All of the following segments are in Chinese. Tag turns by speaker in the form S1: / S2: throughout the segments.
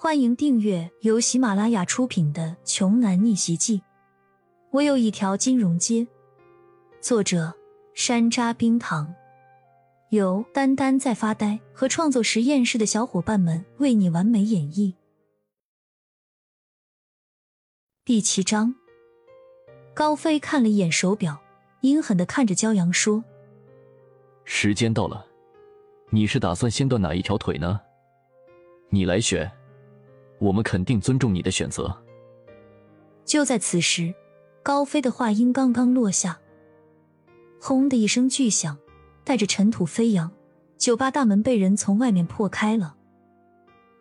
S1: 欢迎订阅由喜马拉雅出品的《穷男逆袭记》。我有一条金融街。作者：山楂冰糖，由丹丹在发呆和创作实验室的小伙伴们为你完美演绎。第七章，高飞看了一眼手表，阴狠的看着骄阳说：“
S2: 时间到了，你是打算先断哪一条腿呢？你来选。”我们肯定尊重你的选择。
S1: 就在此时，高飞的话音刚刚落下，轰的一声巨响，带着尘土飞扬，酒吧大门被人从外面破开了。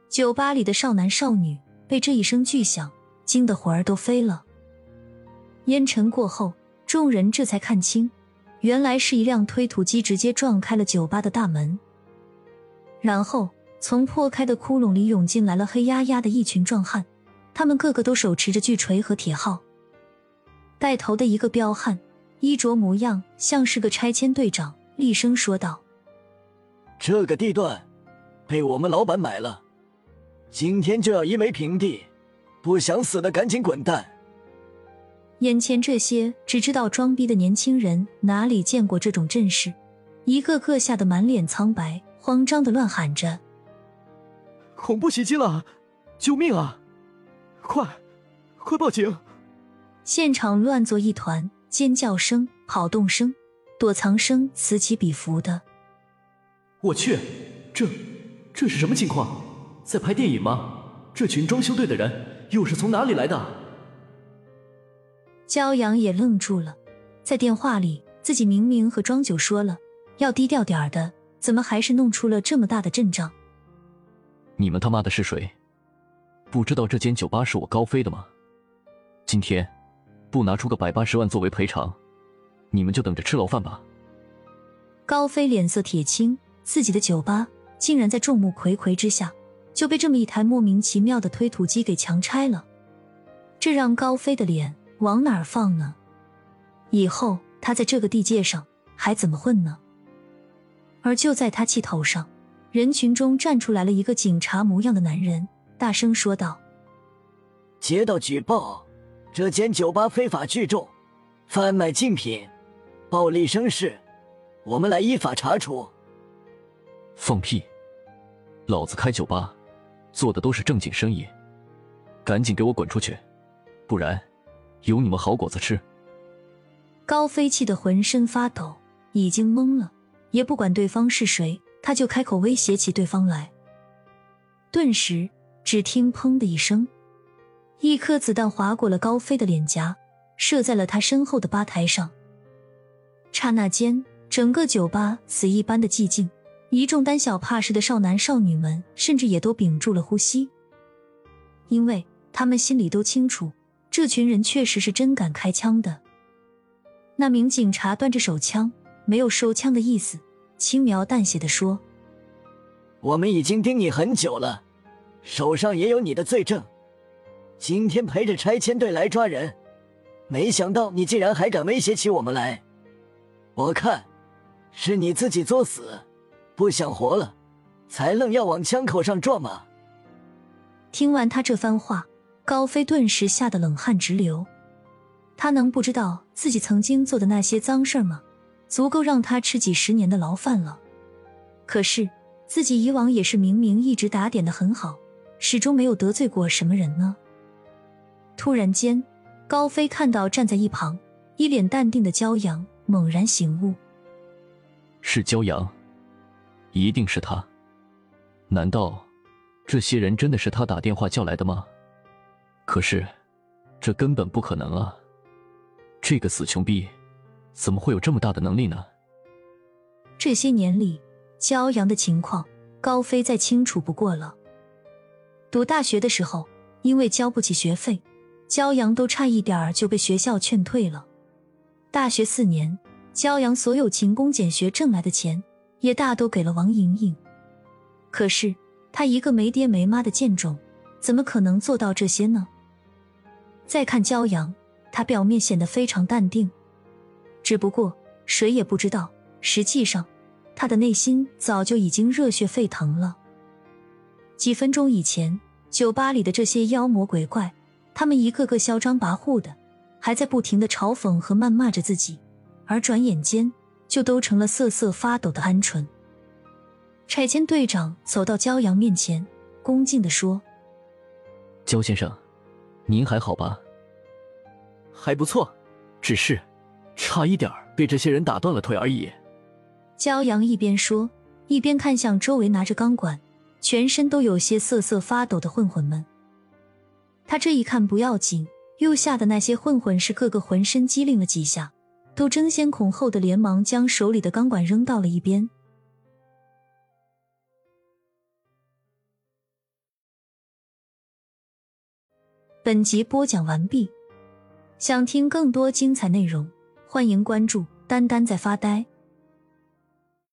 S1: 酒吧里的少男少女被这一声巨响惊得魂儿都飞了。烟尘过后，众人这才看清，原来是一辆推土机直接撞开了酒吧的大门，然后。从破开的窟窿里涌进来了黑压压的一群壮汉，他们个个都手持着巨锤和铁镐。带头的一个彪悍，衣着模样像是个拆迁队长，厉声说道：“
S3: 这个地段被我们老板买了，今天就要夷为平地，不想死的赶紧滚蛋！”
S1: 眼前这些只知道装逼的年轻人哪里见过这种阵势，一个个吓得满脸苍白，慌张的乱喊着。
S4: 恐怖袭击了！救命啊！快，快报警！
S1: 现场乱作一团，尖叫声、跑动声、躲藏声此起彼伏的。
S4: 我去，这这是什么情况？在拍电影吗？这群装修队的人又是从哪里来的？
S1: 骄阳也愣住了，在电话里自己明明和庄九说了要低调点的，怎么还是弄出了这么大的阵仗？
S2: 你们他妈的是谁？不知道这间酒吧是我高飞的吗？今天不拿出个百八十万作为赔偿，你们就等着吃牢饭吧！
S1: 高飞脸色铁青，自己的酒吧竟然在众目睽睽之下就被这么一台莫名其妙的推土机给强拆了，这让高飞的脸往哪儿放呢？以后他在这个地界上还怎么混呢？而就在他气头上。人群中站出来了一个警察模样的男人，大声说道：“
S3: 接到举报，这间酒吧非法聚众，贩卖禁品，暴力生事，我们来依法查处。”
S2: 放屁！老子开酒吧，做的都是正经生意，赶紧给我滚出去，不然有你们好果子吃！
S1: 高飞气得浑身发抖，已经懵了，也不管对方是谁。他就开口威胁起对方来，顿时只听“砰”的一声，一颗子弹划过了高飞的脸颊，射在了他身后的吧台上。刹那间，整个酒吧死一般的寂静，一众胆小怕事的少男少女们甚至也都屏住了呼吸，因为他们心里都清楚，这群人确实是真敢开枪的。那名警察端着手枪，没有收枪的意思。轻描淡写的说：“
S3: 我们已经盯你很久了，手上也有你的罪证。今天陪着拆迁队来抓人，没想到你竟然还敢威胁起我们来。我看是你自己作死，不想活了，才愣要往枪口上撞嘛？”
S1: 听完他这番话，高飞顿时吓得冷汗直流。他能不知道自己曾经做的那些脏事儿吗？足够让他吃几十年的牢饭了。可是自己以往也是明明一直打点的很好，始终没有得罪过什么人呢。突然间，高飞看到站在一旁一脸淡定的骄阳，猛然醒悟：
S2: 是骄阳，一定是他。难道这些人真的是他打电话叫来的吗？可是这根本不可能啊！这个死穷逼！怎么会有这么大的能力呢？
S1: 这些年里，骄阳的情况，高飞再清楚不过了。读大学的时候，因为交不起学费，骄阳都差一点儿就被学校劝退了。大学四年，骄阳所有勤工俭学挣来的钱，也大都给了王莹莹。可是他一个没爹没妈的贱种，怎么可能做到这些呢？再看骄阳，他表面显得非常淡定。只不过谁也不知道，实际上他的内心早就已经热血沸腾了。几分钟以前，酒吧里的这些妖魔鬼怪，他们一个个嚣张跋扈的，还在不停的嘲讽和谩骂着自己，而转眼间就都成了瑟瑟发抖的鹌鹑。拆迁队长走到焦阳面前，恭敬的说：“
S2: 焦先生，您还好吧？
S4: 还不错，只是差一点被这些人打断了腿而已。”
S1: 焦阳一边说，一边看向周围拿着钢管、全身都有些瑟瑟发抖的混混们。他这一看不要紧，又吓得那些混混是个个浑身机灵了几下，都争先恐后的连忙将手里的钢管扔到了一边。本集播讲完毕，想听更多精彩内容，欢迎关注“丹丹在发呆”。